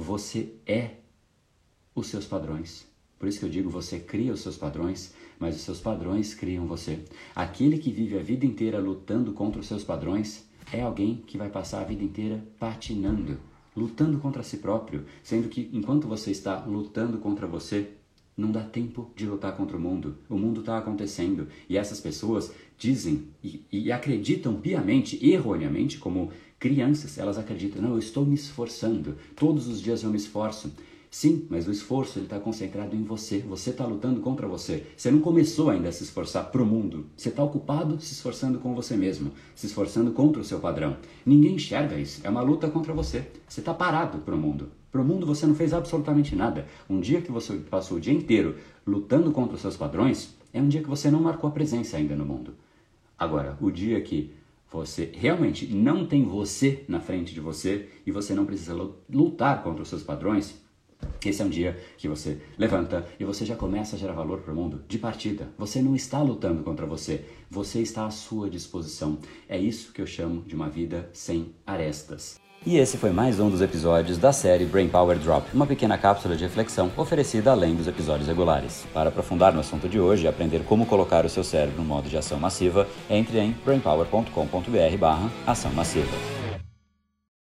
Você é os seus padrões. Por isso que eu digo, você cria os seus padrões, mas os seus padrões criam você. Aquele que vive a vida inteira lutando contra os seus padrões é alguém que vai passar a vida inteira patinando, lutando contra si próprio, sendo que enquanto você está lutando contra você, não dá tempo de lutar contra o mundo. O mundo está acontecendo e essas pessoas dizem e, e, acreditam piamente, erroneamente, como crianças, elas acreditam: não, eu estou me esforçando, todos os dias eu me esforço. Sim, mas o esforço está concentrado em você. Você está lutando contra você. Você não começou ainda a se esforçar para o mundo. Você está ocupado se esforçando com você mesmo, se esforçando contra o seu padrão. Ninguém enxerga isso. É uma luta contra você. Você está parado para o mundo. Para o mundo você não fez absolutamente nada. Um dia que você passou o dia inteiro lutando contra os seus padrões é um dia que você não marcou a presença ainda no mundo. Agora, o dia que você realmente não tem você na frente de você e você não precisa lutar contra os seus padrões, esse é um dia que você levanta e você já começa a gerar valor para o mundo de partida. Você não está lutando contra você, você está à sua disposição. É isso que eu chamo de uma vida sem arestas. E esse foi mais um dos episódios da série Brain Power Drop, uma pequena cápsula de reflexão oferecida além dos episódios regulares. Para aprofundar no assunto de hoje e aprender como colocar o seu cérebro no modo de ação massiva, entre em brainpower.com.br/ação massiva.